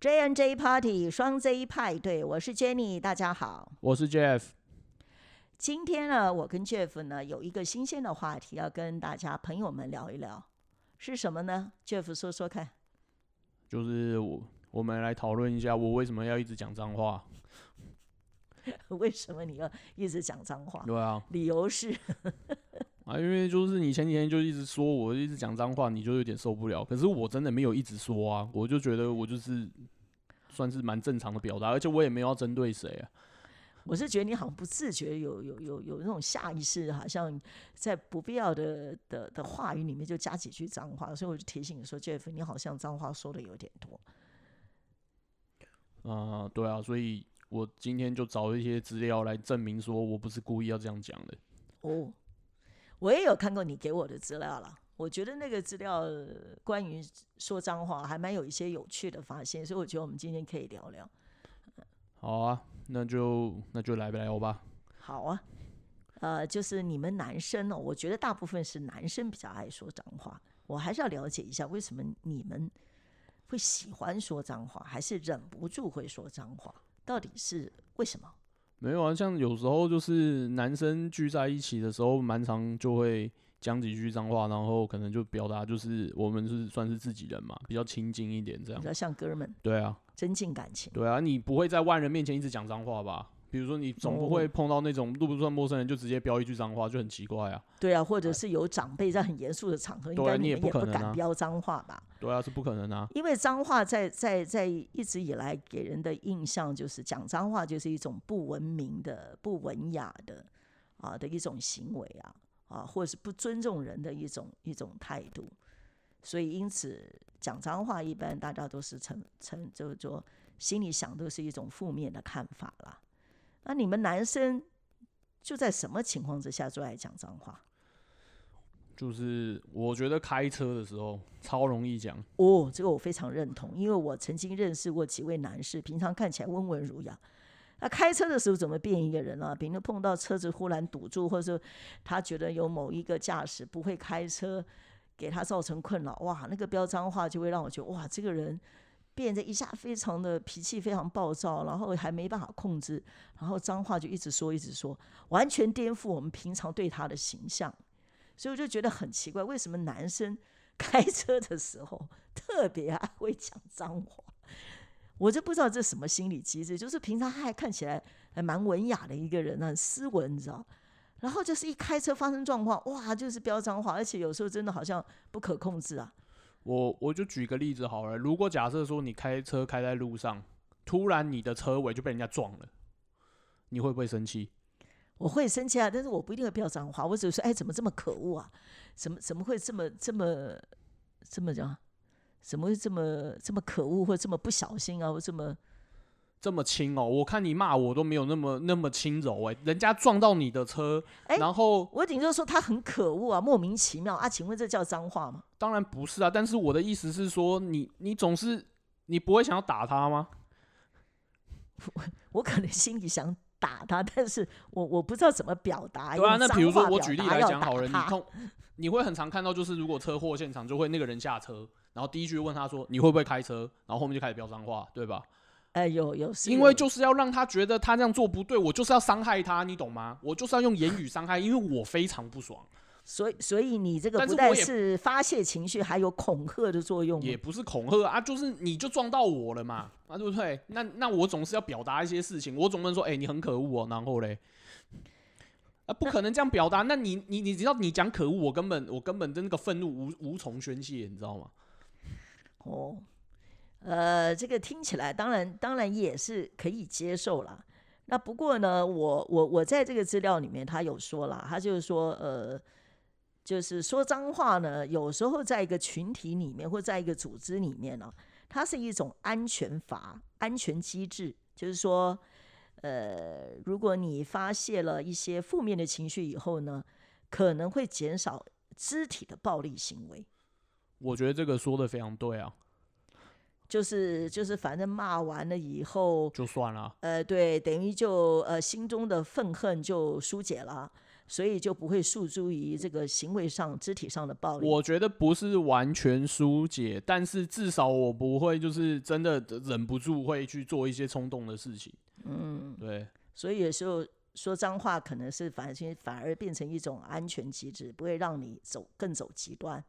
J N J Party 双 Z 派对，我是 Jenny，大家好。我是 Jeff。今天呢，我跟 Jeff 呢有一个新鲜的话题要跟大家朋友们聊一聊，是什么呢？Jeff 说说看。就是我，我们来讨论一下，我为什么要一直讲脏话？为什么你要一直讲脏话？对啊，理由是啊，因为就是你前几天就一直说我一直讲脏话，你就有点受不了。可是我真的没有一直说啊，我就觉得我就是算是蛮正常的表达，而且我也没有要针对谁啊。我是觉得你好像不自觉有有有有那种下意识，好像在不必要的的的话语里面就加几句脏话，所以我就提醒你说，Jeff，你好像脏话说的有点多。啊，对啊，所以我今天就找一些资料来证明说我不是故意要这样讲的。哦，我也有看过你给我的资料了，我觉得那个资料关于说脏话还蛮有一些有趣的发现，所以我觉得我们今天可以聊聊。好啊，那就那就来聊吧。好啊，呃，就是你们男生哦，我觉得大部分是男生比较爱说脏话，我还是要了解一下为什么你们会喜欢说脏话，还是忍不住会说脏话，到底是为什么？没有啊，像有时候就是男生聚在一起的时候，蛮常就会讲几句脏话，然后可能就表达就是我们是算是自己人嘛，比较亲近一点这样比。较像哥们，对啊，增进感情。对啊，你不会在外人面前一直讲脏话吧？比如说你总不会碰到那种路不算陌生人就直接飙一句脏话，就很奇怪啊。对啊，或者是有长辈在很严肃的场合，应该你也不敢飙脏话吧？对啊，是不可能啊。因为脏话在在在一直以来给人的印象就是讲脏话就是一种不文明的、不文雅的啊的一种行为啊啊，或者是不尊重人的一种一种态度。所以因此讲脏话，一般大家都是成成就是说心里想都是一种负面的看法啦。那你们男生就在什么情况之下最爱讲脏话？就是我觉得开车的时候超容易讲，哦，这个我非常认同，因为我曾经认识过几位男士，平常看起来温文儒雅，那开车的时候怎么变一个人啊？比如碰到车子忽然堵住，或者说他觉得有某一个驾驶不会开车，给他造成困扰，哇，那个飙脏话就会让我觉得，哇，这个人变得一下非常的脾气非常暴躁，然后还没办法控制，然后脏话就一直说一直说，完全颠覆我们平常对他的形象。所以我就觉得很奇怪，为什么男生 开车的时候特别爱会讲脏话？我就不知道这什么心理机制，就是平常他还看起来还蛮文雅的一个人，很斯文，你知道？然后就是一开车发生状况，哇，就是飙脏话，而且有时候真的好像不可控制啊。我我就举个例子好了，如果假设说你开车开在路上，突然你的车尾就被人家撞了，你会不会生气？我会生气啊，但是我不一定会飙脏话，我只是说，哎，怎么这么可恶啊？怎么怎么会这么这么这么讲？怎么会这么这么可恶，或者这么不小心啊，或这么这么轻哦，我看你骂我都没有那么那么轻柔哎、人家撞到你的车，哎然后我顶多说他很可恶啊，莫名其妙啊，请问这叫脏话吗？当然不是啊，但是我的意思是说，你你总是你不会想要打他吗？我可能心里想打他，但是我我不知道怎么表达。对啊，那比如说我举例来讲好了，你通你会很常看到，就是如果车祸现场，就会那个人下车，然后第一句问他说你会不会开车，然后后面就开始飙脏话，对吧？哎，有有是因为就是要让他觉得他这样做不对，我就是要伤害他，你懂吗？我就是要用言语伤害，因为我非常不爽，所以所以你这个不但但是我也是发泄情绪，还有恐吓的作用吗。也不是恐吓啊，就是你就撞到我了嘛，啊，对不对？那那我总是要表达一些事情，我总不能说，哎、你很可恶哦，然后嘞，啊，不可能这样表达。那你你你知道你讲可恶，我根本我根本的那个愤怒无无从宣泄，你知道吗？哦，呃，这个听起来当然当然也是可以接受啦。那不过呢，我我我在这个资料里面，他有说了，他就是说，呃，就是说脏话呢，有时候在一个群体里面或在一个组织里面呢、它是一种安全阀、安全机制，就是说，呃，如果你发泄了一些负面的情绪以后呢，可能会减少肢体的暴力行为。我觉得这个说的非常对啊，就是就是，反正骂完了以后，就算了。呃，对，等于就呃心中的愤恨就疏解了。所以就不会诉诸于这个行为上、肢体上的暴力。我觉得不是完全疏解，但是至少我不会就是真的忍不住会去做一些冲动的事情。嗯，对。所以有时候说脏话，可能是反而反而变成一种安全机制，不会让你走更走极端。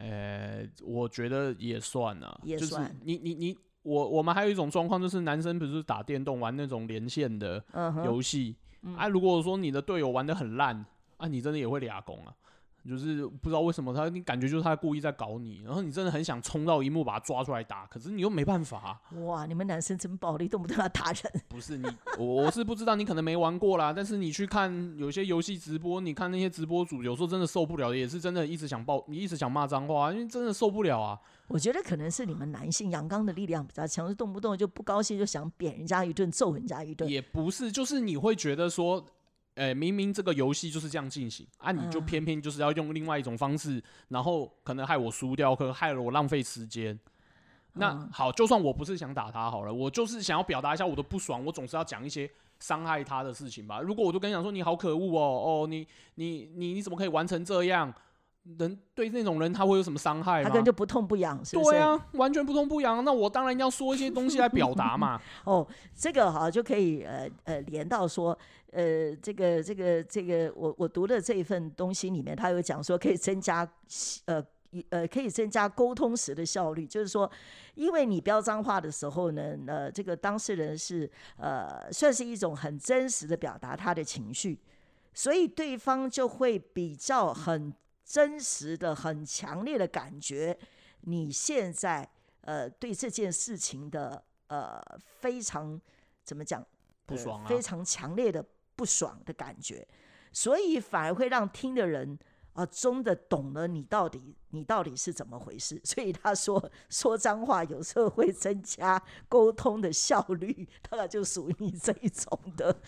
呃，我觉得也算啊，也算。你你你，我我们还有一种状况，就是男生不是打电动玩那种连线的游戏。啊，如果说你的队友玩的很烂，啊，你真的也会俩攻啊，就是不知道为什么他，你感觉就是他故意在搞你，然后你真的很想冲到一幕把他抓出来打，可是你又没办法。哇，你们男生真暴力，动不动要打人。不是你，我我是不知道，你可能没玩过啦。但是你去看有些游戏直播，你看那些直播主，有时候真的受不了，也是真的一直想爆，你一直想骂脏话，因为真的受不了啊。我觉得可能是你们男性阳刚的力量比较强，动不动就不高兴就想扁人家一顿，揍人家一顿。也不是，就是你会觉得说。哎，明明这个游戏就是这样进行啊，你就偏偏就是要用另外一种方式，然后可能害我输掉，可能害了我浪费时间。那好，就算我不是想打他好了，我就是想要表达一下我的不爽，我总是要讲一些伤害他的事情吧。如果我都跟你讲说你好可恶哦，哦，你你你你怎么可以玩成这样？人对那种人他会有什么伤害？他可能就不痛不痒，是不是？对啊，完全不痛不痒。那我当然要说一些东西来表达嘛。哦，这个哈就可以呃呃连到说呃这个这个这个我我读的这一份东西里面，他有讲说可以增加呃呃可以增加沟通时的效率，就是说因为你标脏话的时候呢，呃这个当事人是呃算是一种很真实的表达他的情绪，所以对方就会比较很。真实的、很强烈的感觉，你现在呃对这件事情的呃非常怎么讲不爽啊？非常强烈的不爽的感觉，所以反而会让听的人啊真的懂了你到底你到底是怎么回事。所以他说说脏话有时候会增加沟通的效率，大概就属于你这一种的。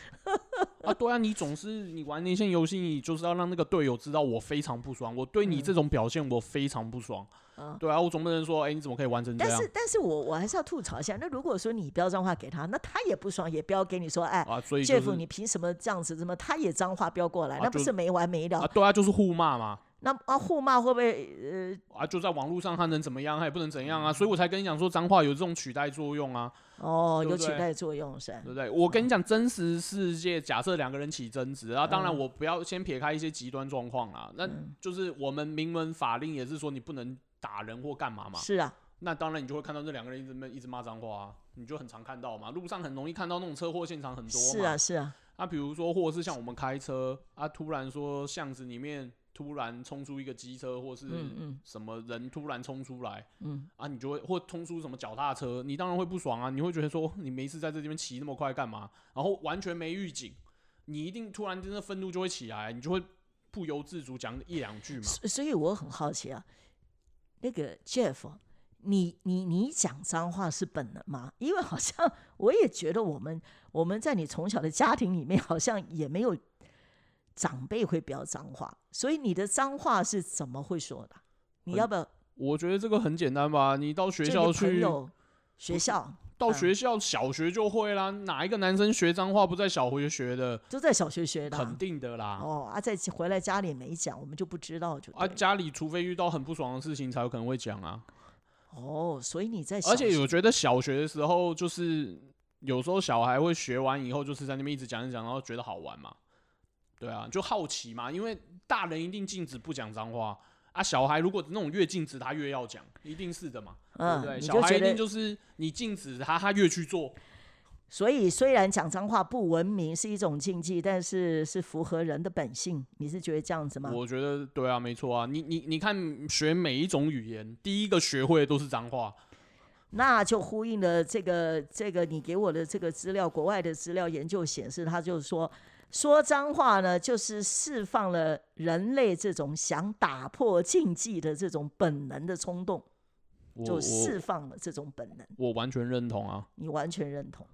啊，对啊，你总是你玩那些游戏，你就是要让那个队友知道我非常不爽，我对你这种表现我非常不爽。嗯对啊，我总不能说，哎，你怎么可以完成这样？但是，但是我我还是要吐槽一下。那如果说你标脏话给他，那他也不爽，也不要给你说，哎，啊，所以 Jeff，你凭什么这样子？怎么他也脏话标过来？那不是没完没了？啊，对啊，就是互骂嘛。那啊，互骂会不会呃？啊，就在网络上他能怎么样？他也不能怎样啊。所以我才跟你讲说，脏话有这种取代作用啊。哦，有取代作用是？对不对？我跟你讲，真实世界假设两个人起争执，然后当然我不要先撇开一些极端状况啦，那就是我们明文法令也是说你不能打人或干嘛嘛。是啊。那当然你就会看到这两个人一直一直骂脏话啊，你就很常看到嘛，路上很容易看到那种车祸现场很多。是啊，是啊。那比如说，或者是像我们开车啊，突然说巷子里面。突然冲出一个机车，或是什么人突然冲出来，嗯啊，你就会或冲出什么脚踏车，你当然会不爽啊！你会觉得说，你没事在这边骑那么快干嘛？然后完全没预警，你一定突然真的愤怒就会起来，你就会不由自主讲一两句嘛。所以我很好奇啊，那个 Jeff，你你你讲脏话是本能吗？因为好像我也觉得我们我们在你从小的家庭里面好像也没有。长辈会飙脏话，所以你的脏话是怎么会说的？你要不要？我觉得这个很简单吧，你到学校去，学校到学校小学就会啦。哪一个男生学脏话不在小学学的？都在小学学的，肯定的啦。哦啊，在回来家里没讲，我们就不知道就啊。家里除非遇到很不爽的事情，才有可能会讲啊。哦，所以你在而且我觉得小学的时候，就是有时候小孩会学完以后，就是在那边一直讲一讲，然后觉得好玩嘛。对啊，就好奇嘛，因为大人一定禁止不讲脏话啊，小孩如果那种越禁止他越要讲，一定是的嘛，对不对？小孩一定就是你禁止他，他越去做。所以虽然讲脏话不文明是一种禁忌，但是是符合人的本性。你是觉得这样子吗？我觉得对啊，没错啊。你你你看，学每一种语言，第一个学会的都是脏话，那就呼应了这个这个你给我的这个资料，国外的资料研究显示，他就是说。说脏话呢，就是释放了人类这种想打破禁忌的这种本能的冲动，就释放了这种本能。我完全认同啊！你完全认同？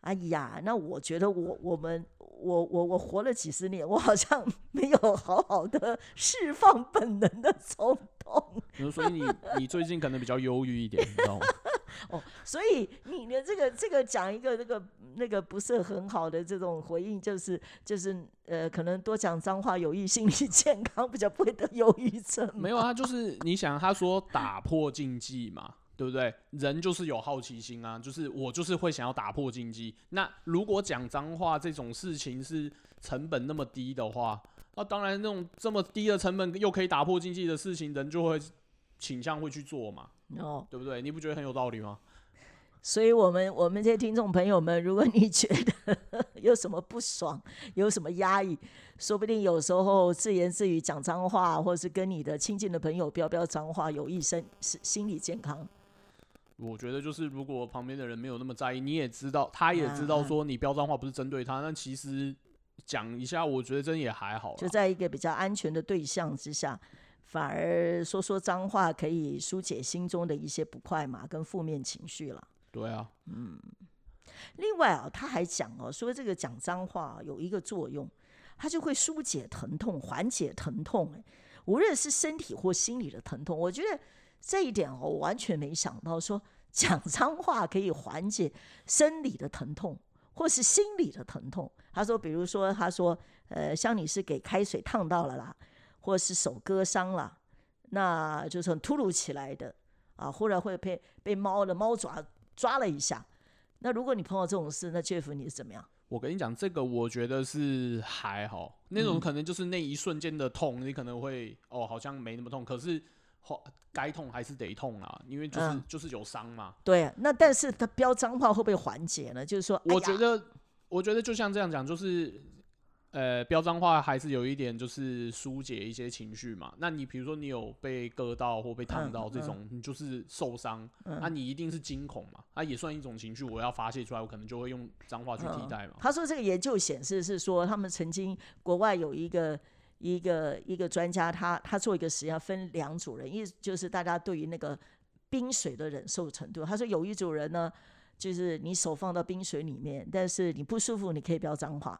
哎呀，那我觉得我我们我我我活了几十年，我好像没有好好的释放本能的冲动。所以你你最近可能比较忧郁一点，你知道吗？哦，所以你的这个这个讲一个那个那个不是很好的这种回应，就是就是呃，可能多讲脏话有益心理健康，比较不会得忧郁症。没有啊，就是你想，他说打破禁忌嘛，对不对？人就是有好奇心啊，就是我就是会想要打破禁忌。那如果讲脏话这种事情是成本那么低的话，那当然那种这么低的成本又可以打破禁忌的事情，人就会倾向会去做嘛，哦，对不对？你不觉得很有道理吗？所以我们我们这些听众朋友们，如果你觉得有什么不爽，有什么压抑，说不定有时候自言自语讲脏话，或是跟你的亲近的朋友飙飙脏话，有益身是心理健康。我觉得就是，如果旁边的人没有那么在意，你也知道，他也知道说你飙脏话不是针对他，那其实讲一下，我觉得真也还好。就在一个比较安全的对象之下，反而说说脏话可以疏解心中的一些不快嘛，跟负面情绪了。对啊，嗯另外啊，他还讲哦，说这个讲脏话有一个作用，它就会疏解疼痛，缓解疼痛。哎，无论是身体或心理的疼痛，我觉得这一点哦，我完全没想到说讲脏话可以缓解生理的疼痛，或是心理的疼痛。他说，比如说，他说，呃，像你是给开水烫到了啦，或是手割伤了，那就是很突如其来的啊，忽然会被被猫的猫爪抓了一下。那如果你碰到这种事，那 Jeff 你是怎么样？我跟你讲，这个我觉得是还好，那种嗯可能就是那一瞬间的痛，你可能会哦，好像没那么痛，可是后该痛还是得痛啊，因为就是、嗯就是有伤嘛。对啊，那但是他飙脏话会不会缓解呢？就是说，我觉得，我觉得就像这样讲，就是呃，标脏话还是有一点就是疏解一些情绪嘛。那你比如说你有被割到或被烫嗯到这种，你就是受伤，嗯那、你一定是惊恐嘛，啊也算一种情绪，我要发泄出来，我可能就会用脏话去替代嘛。他说这个研究显示是说，他们曾经国外有一个一个一个专家，他他做一个实验，分两组人，一就是大家对于那个冰水的忍受程度。他说有一组人呢，就是你手放到冰水里面，但是你不舒服，你可以飙脏话；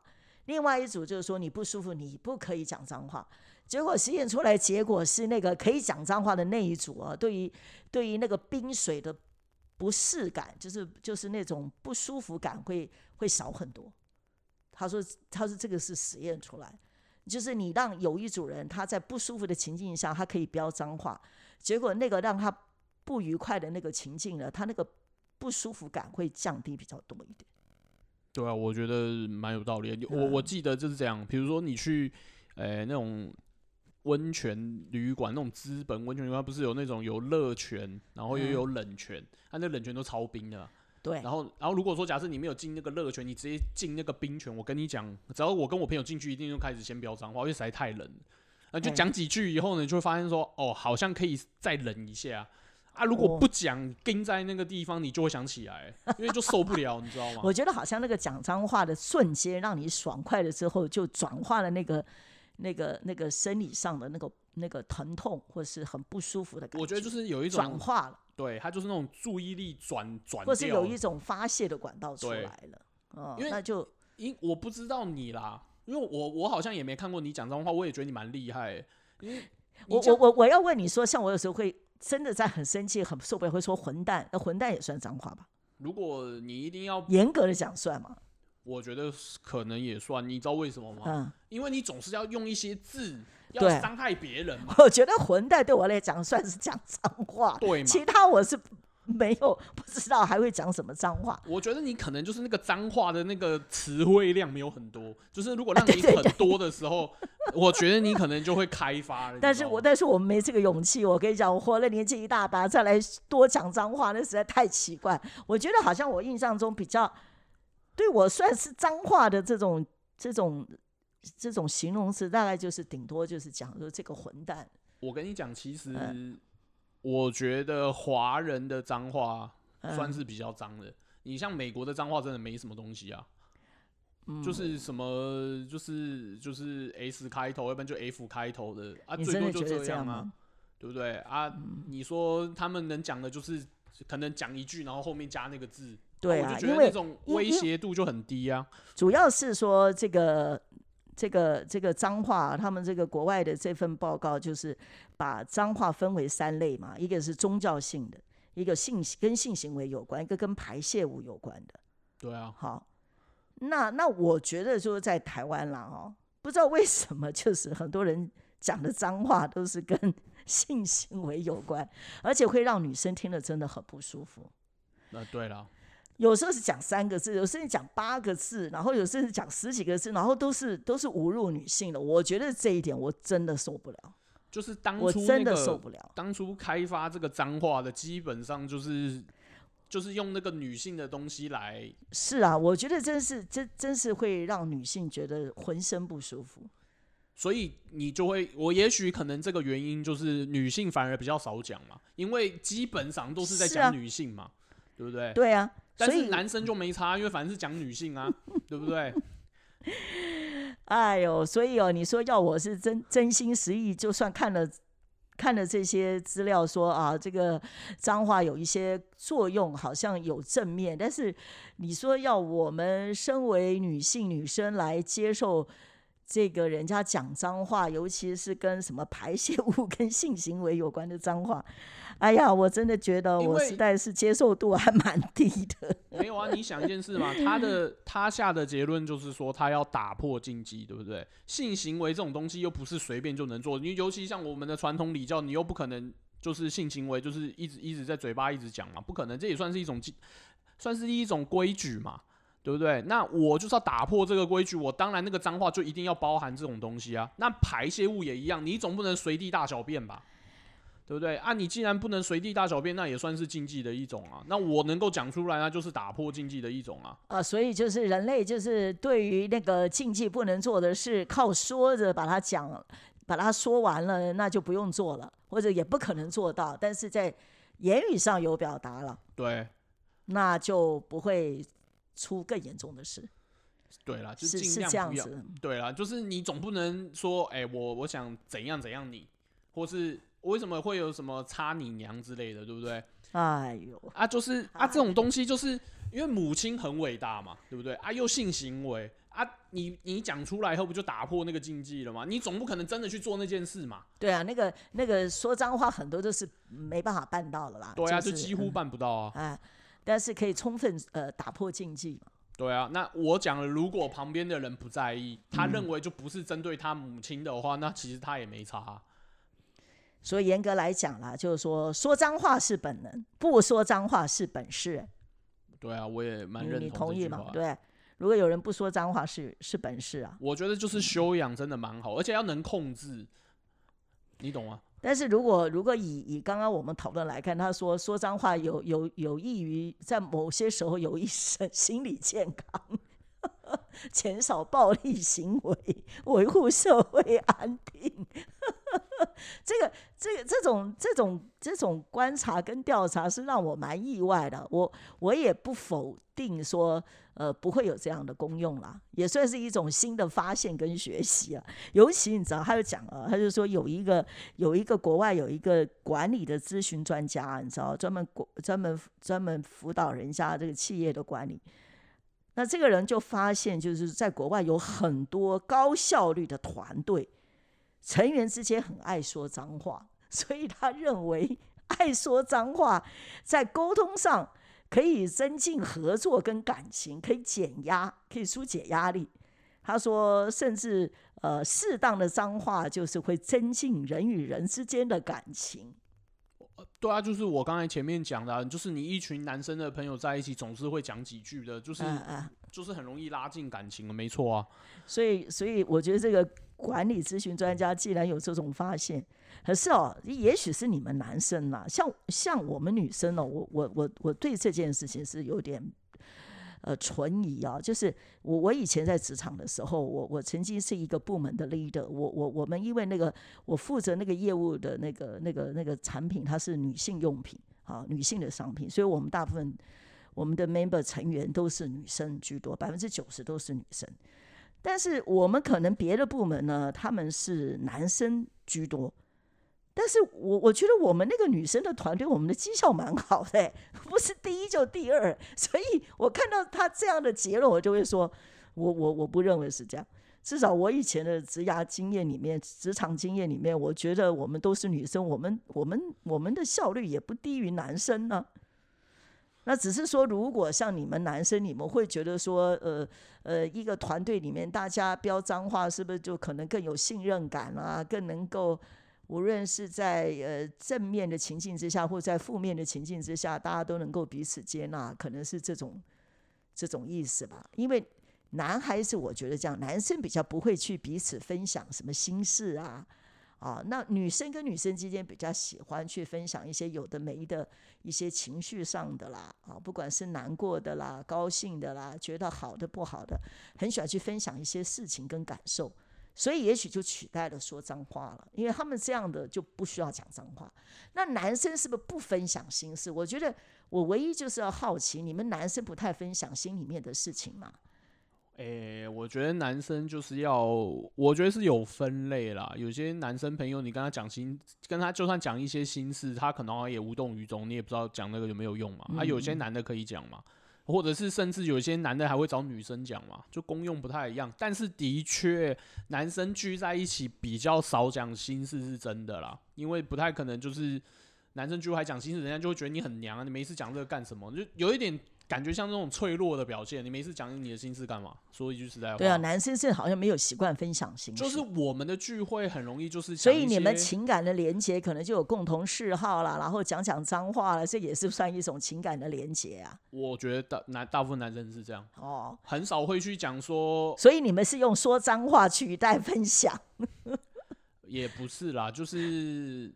另外一组就是说你不舒服，你不可以讲脏话。结果实验出来结果是那个可以讲脏话的那一组啊，对于对于那个冰水的不适感，就是就是那种不舒服感会会少很多。他说他说这个是实验出来，就是你让有一组人他在不舒服的情境下，他可以飙脏话，结果那个让他不愉快的那个情境呢，他那个不舒服感会降低比较多一点。对啊，我觉得蛮有道理的。我嗯我记得就是这样，比如说你去，呃、那种温泉旅馆，那种资本温泉旅馆，不是有那种有热泉，然后又嗯有冷泉，它、那冷泉都超冰的啊。对，然后，然后如果说假设你没有进那个热泉，你直接进那个冰泉，我跟你讲，只要我跟我朋友进去，一定就开始先飙脏话，因为实在太冷了。那就哎讲几句以后呢，你就会发现说，哦，好像可以再冷一下啊。如果哦不讲，盯在那个地方，你就会想起来，因为就受不了，你知道吗？我觉得好像那个讲脏话的瞬间，让你爽快了之后，就转化了那个那个那个生理上的那个那个疼痛，或是很不舒服的感觉。我觉得就是有一种转，化了。对，他就是那种注意力转转或是有一种发泄的管道出来了，嗯因为，那就因我不知道你啦，因为我我好像也没看过你讲脏话，我也觉得你蛮厉害我我我我要问你说，像我有时候会真的在很生气、很受不了，会说混蛋，那混蛋也算脏话吧？如果你一定要，严格的讲算吗？我觉得可能也算，你知道为什么吗？嗯，因为你总是要用一些字要伤害别人嘛，我觉得混蛋对我来讲算是讲脏话，对嘛？其他我是没有不知道还会讲什么脏话。我觉得你可能就是那个脏话的那个词汇量没有很多，就是如果让你很多的时候，我觉得你可能就会开发了。但是我但是我没这个勇气，我跟你讲，我活了年纪一大把，再来多讲脏话，那实在太奇怪。我觉得好像我印象中比较对我算是脏话的这种这种这种形容词，大概就是顶多就是讲说这个混蛋。我跟你讲，其实嗯我觉得华人的脏话嗯算是比较脏的。你像美国的脏话真的没什么东西啊，嗯就是什么就是就是 S 开头，要不然就 F 开头的啊，你最多就这样啊？对不对啊？你说他们能讲的就是可能讲一句，然后后面加那个字，对啊，我就觉得那种威胁度就很低啊。主要是说这个这个这个脏话，他们这个国外的这份报告就是把脏话分为三类嘛，一个是宗教性的，一个性跟性行为有关，一个跟排泄物有关的。对啊，好，那那我觉得就是在台湾啦，哦，不知道为什么，就是很多人讲的脏话都是跟 性行为有关，而且会让女生听了真的很不舒服。那对了，有时候是讲三个字，有时候讲八个字，然后有时候是讲十几个字，然后都是都是侮辱女性的。我觉得这一点我真的受不了，就是当我初真的受不了。当初开发这个脏话的，基本上就是就是用那个女性的东西来，是啊，我觉得真是真真是会让女性觉得浑身不舒服。所以你就会，我也许可能这个原因就是女性反而比较少讲嘛，因为基本上都是在讲女性嘛，对不对？对啊，但是男生就没差，因为反正是讲女性啊，对不对？哎呦，所以哦，你说要我是真真心实意，就算看了看了这些资料说啊，这个脏话有一些作用，好像有正面，但是你说要我们身为女性女生来接受这个人家讲脏话，尤其是跟什么排泄物 跟性行为有关的脏话，哎呀，我真的觉得我实在是接受度还蛮低的。没有啊，你想一件事嘛，他的他下的结论就是说他要打破禁忌，对不对？性行为这种东西又不是随便就能做，你尤其像我们的传统礼教，你又不可能就是性行为就是一直一直在嘴巴一直讲嘛，不可能，这也算是一种禁，算是一种规矩嘛，对不对？那我就是要打破这个规矩，我当然那个脏话就一定要包含这种东西啊。那排泄物也一样，你总不能随地大小便吧？对不对啊？你既然不能随地大小便，那也算是禁忌的一种啊。那我能够讲出来，那就是打破禁忌的一种啊。啊，所以就是人类就是对于那个禁忌不能做的事，靠说着把它讲，把它说完了，那就不用做了，或者也不可能做到。但是在言语上有表达了，对那就不会出更严重的事，对啦，就是尽是量不要。这样子。对啦，就是你总不能说，哎、我我想怎样怎样你，或是为什么会有什么插你娘之类的，对不对？哎呦，啊，就是啊，哎这种东西就是因为母亲很伟大嘛，对不对？啊，又性行为啊，你你讲出来以后不就打破那个禁忌了吗？你总不可能真的去做那件事嘛？对啊，那个那个说脏话很多都是没办法办到了啦。对啊，就就几乎嗯办不到啊。哎，但是可以充分呃打破禁忌嘛。对啊，那我讲了，如果旁边的人不在意，他嗯认为就不是针对他母亲的话，那其实他也没差啊、所以严格来讲啦，就是说说脏话是本能，不说脏话是本事。对啊，我也蛮认同你同意吗？对，如果有人不说脏话是是本事啊，我觉得就是修养真的蛮好，而且要能控制，你懂吗？但是如果如果以以刚刚我们讨论来看，他说说脏话有有有益于在某些时候有益身 心理健康，减少暴力行为，维护社会安定。这个这个这种这种这种观察跟调查是让我蛮意外的。我我也不否定说，呃，不会有这样的功用啦，也算是一种新的发现跟学习啊。尤其你知道，他就讲了，他就说有一个有一个国外有一个管理的咨询专家，你知道，专门国专门专门辅导人家这个企业的管理。那这个人就发现，就是在国外有很多高效率的团队，成员之间很爱说脏话，所以他认为爱说脏话在沟通上可以增进合作跟感情，可以减压，可以疏解压力。他说，甚至呃，适当的脏话就是会增进人与人之间的感情。对啊，就是我刚才前面讲的啊、就是你一群男生的朋友在一起，总是会讲几句的，就是、就是很容易拉近感情的，没错啊。所以，所以我觉得这个管理咨询专家既然有这种发现，可是哦，也许是你们男生啦，像像我们女生哦，我我我我对这件事情是有点呃存疑啊。就是我我以前在职场的时候，我我曾经是一个部门的 leader，我我我们因为那个我负责那个业务的那个那个那个产品，它是女性用品啊，女性的商品，所以我们大部分我们的 member 成员都是女生居多，百分之九十都是女生。但是我们可能别的部门呢，他们是男生居多。但是我我觉得我们那个女生的团队，我们的绩效蛮好的、不是第一就第二。所以我看到他这样的结论，我就会说，我我我不认为是这样。至少我以前的职涯经验里面，职场经验里面，我觉得我们都是女生，我们我们我们的效率也不低于男生呢。那只是说，如果像你们男生，你们会觉得说，呃呃，一个团队里面大家飙脏话，是不是就可能更有信任感啊？更能够，无论是在呃正面的情境之下，或在负面的情境之下，大家都能够彼此接纳，可能是这种这种意思吧？因为男孩子，我觉得这样，男生比较不会去彼此分享什么心事啊。啊，那女生跟女生之间比较喜欢去分享一些有的没的一些情绪上的啦，啊，不管是难过的啦、高兴的啦、觉得好的不好的，很喜欢去分享一些事情跟感受，所以也许就取代了说脏话了，因为他们这样的就不需要讲脏话。那男生是不是不分享心事？我觉得我唯一就是要好奇，你们男生不太分享心里面的事情吗？诶，我觉得男生就是要，我觉得是有分类啦。有些男生朋友，你跟他讲心，跟他就算讲一些心事，他可能也无动于衷，你也不知道讲那个有没有用嘛。啊，有些男的可以讲嘛，或者是甚至有些男的还会找女生讲嘛，就功用不太一样。但是的确，男生聚在一起比较少讲心事是真的啦，因为不太可能就是男生聚会讲心事，人家就会觉得你很娘啊，你没事讲这个干什么？就有一点。感觉像那种脆弱的表现，你每次讲你的心事干嘛？说一句实在话。对啊，男生是好像没有习惯分享心事。就是我们的聚会很容易就是，所以你们情感的连接可能就有共同嗜好啦，然后讲讲脏话了，这也是算一种情感的连接啊。我觉得大男大部分男生是这样哦，很少会去讲说。所以你们是用说脏话取代分享？也不是啦，就是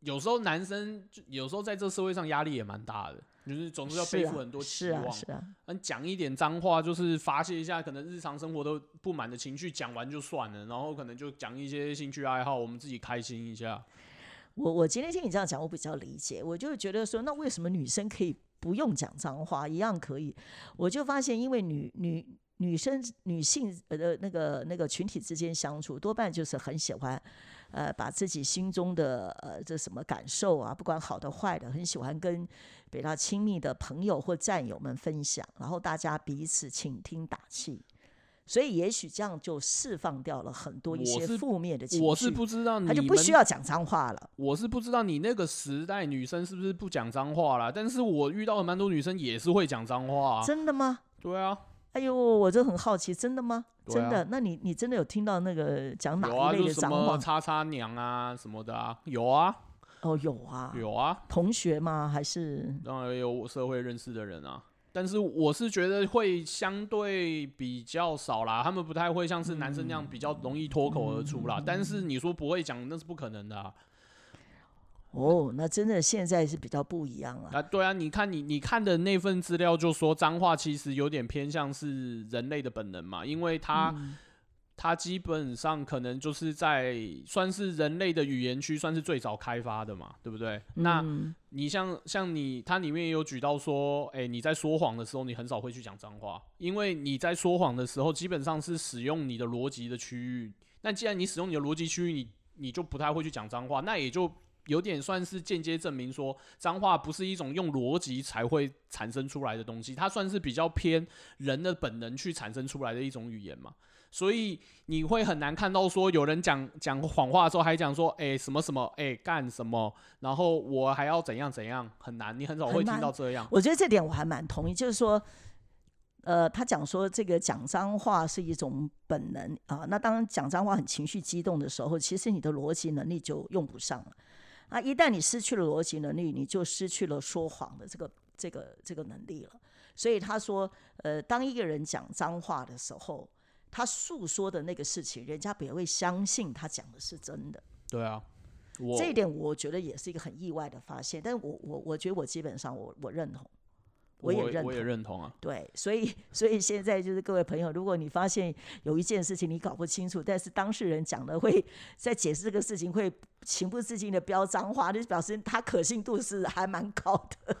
有时候男生就有时候在这社会上压力也蛮大的。就是总是要背负很多期望，嗯，讲一点脏话，就是发泄一下可能日常生活都不满的情绪，讲完就算了，然后可能就讲一些兴趣爱好，我们自己开心一下。我我今天听你这样讲，我比较理解，我就觉得说，那为什么女生可以不用讲脏话，一样可以？我就发现，因为女女女生女性呃那个那个群体之间相处，多半就是很喜欢。呃，把自己心中的呃这什么感受啊，不管好的坏的，很喜欢跟比较亲密的朋友或战友们分享，然后大家彼此倾听打气，所以也许这样就释放掉了很多一些负面的情绪。我是不知道，他就不需要讲脏话了。我是不知道你那个时代女生是不是不讲脏话了，但是我遇到的蛮多女生也是会讲脏话。真的吗？对啊。哎呦，我就很好奇，真的吗？真的？那你你真的有听到那个讲哪一类的脏话？叉叉娘啊什么的啊？有啊。哦，有啊。有啊。同学吗？还是？当然有我社会认识的人啊，但是我是觉得会相对比较少啦，他们不太会像是男生那样比较容易脱口而出啦。但是你说不会讲，那是不可能的。啊。哦，那真的现在是比较不一样了。啊，对啊，你看你你看的那份资料就说脏话其实有点偏向是人类的本能嘛，因为它它基本上可能就是在算是人类的语言区算是最早开发的嘛，对不对？那你像像你它里面也有举到说，哎，你在说谎的时候你很少会去讲脏话，因为你在说谎的时候基本上是使用你的逻辑的区域。那既然你使用你的逻辑区域，你你就不太会去讲脏话，那也就。有点算是间接证明说，脏话不是一种用逻辑才会产生出来的东西，它算是比较偏人的本能去产生出来的一种语言嘛。所以你会很难看到说有人讲讲谎话的时候还讲说，哎什么什么，哎干什么，然后我还要怎样怎样，很难，你很少会听到这样。我觉得这点我还蛮同意，就是说，呃，他讲说这个讲脏话是一种本能啊，那当讲脏话很情绪激动的时候，其实你的逻辑能力就用不上了。啊！一旦你失去了逻辑能力，你就失去了说谎的这个、这个、这个能力了。所以他说，呃，当一个人讲脏话的时候，他诉说的那个事情，人家不会相信他讲的是真的。对啊，这一点我觉得也是一个很意外的发现。但是我我我觉得我基本上我我认同。我也认，我也认同啊。对，所以所以现在就是各位朋友，如果你发现有一件事情你搞不清楚，但是当事人讲的会在解释这个事情会情不自禁的飙脏话，就表示他可信度是还蛮高的。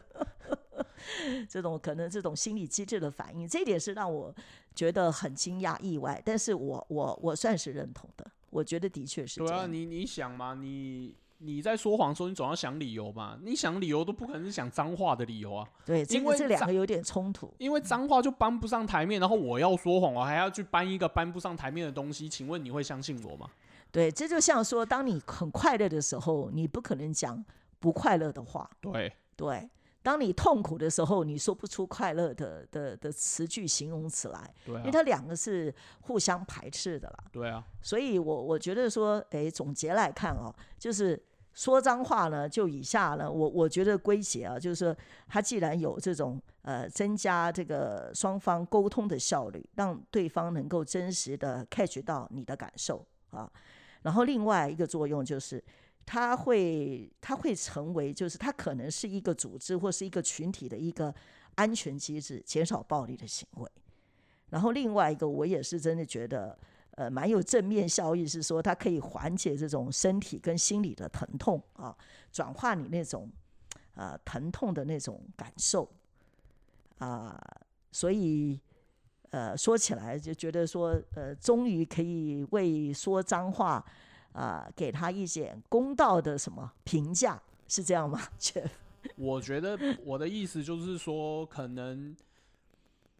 这种可能这种心理机制的反应，这一点是让我觉得很惊讶意外，但是我我我算是认同的。我觉得的确是。对啊，你你想嘛，你你在说谎的时候，你总要想理由嘛。你想理由都不可能是想脏话的理由啊，对，因为这两个有点冲突。因为脏话就搬不上台面，然后我要说谎，我还要去搬一个搬不上台面的东西，请问你会相信我吗？对，这就像说，当你很快乐的时候，你不可能讲不快乐的话。对，对，当你痛苦的时候，你说不出快乐的的的词句、形容词来，对啊，因为它两个是互相排斥的啦。对啊，所以我我觉得说，诶，总结来看哦，就是说脏话呢，就以下呢，我我觉得归结啊，就是说，它既然有这种呃增加这个双方沟通的效率，让对方能够真实的 catch 到你的感受啊，然后另外一个作用就是。它会，它会成为，就是它可能是一个组织或是一个群体的一个安全机制，减少暴力的行为。然后另外一个，我也是真的觉得，呃，蛮有正面效益，是说它可以缓解这种身体跟心理的疼痛啊，转化你那种呃疼痛的那种感受啊，所以呃说起来就觉得说，呃，终于可以为说脏话啊、给他一点公道的什么评价，是这样吗 我觉得我的意思就是说，可能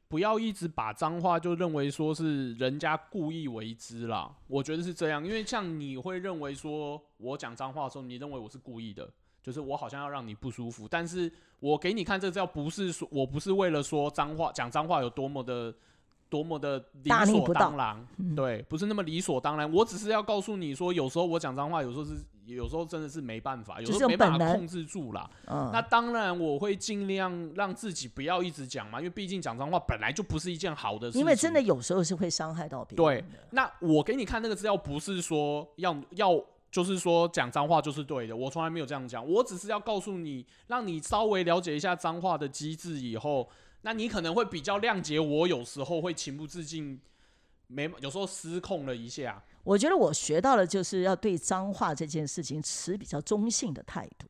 不要一直把脏话就认为说是人家故意为之啦。我觉得是这样，因为像你会认为说我讲脏话的时候，你认为我是故意的，就是我好像要让你不舒服，但是我给你看这个资料，不是说我不是为了说脏话，讲脏话有多么的。多么的理所当然，嗯对，不是那么理所当然。我只是要告诉你说，有时候我讲脏话，有时候是，有时候真的是没办法，有就是时候没办法控制住啦。嗯，那当然，我会尽量让自己不要一直讲嘛，因为毕竟讲脏话本来就不是一件好的事情。因为真的有时候是会伤害到别人对。那我给你看那个资料，不是说要要，就是说讲脏话就是对的，我从来没有这样讲，我只是要告诉你，让你稍微了解一下脏话的机制以后，那你可能会比较谅解我，有时候会情不自禁，没有时候失控了一下。我觉得我学到的就是要对脏话这件事情持比较中性的态度，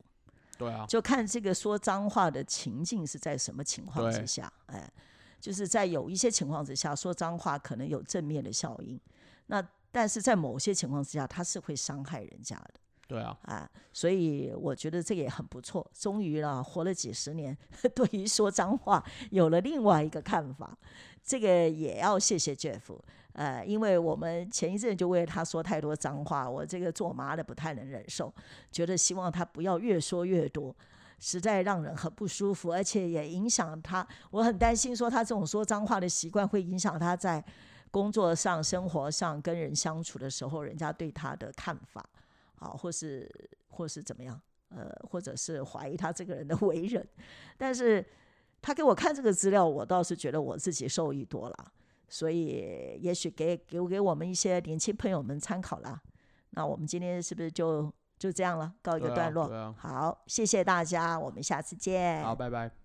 对啊，就看这个说脏话的情境是在什么情况之下，哎，就是在有一些情况之下说脏话可能有正面的效应，那但是在某些情况之下，它是会伤害人家的。对啊，啊，所以我觉得这个也很不错。终于了，活了几十年，对于说脏话有了另外一个看法。这个也要谢谢 Jeff，呃，因为我们前一阵就为他说太多脏话，我这个做妈的不太能忍受，觉得希望他不要越说越多，实在让人很不舒服，而且也影响他。我很担心说他这种说脏话的习惯会影响他在工作上、生活上跟人相处的时候，人家对他的看法。啊，或是或是怎么样，呃，或者是怀疑他这个人的 为人，但是他给我看这个资料，我倒是觉得我自己受益多了，所以也许给给给我们一些年轻朋友们参考啦。那我们今天是不是就就这样了，告一个段落？好，谢谢大家，我们下次见。好，拜拜。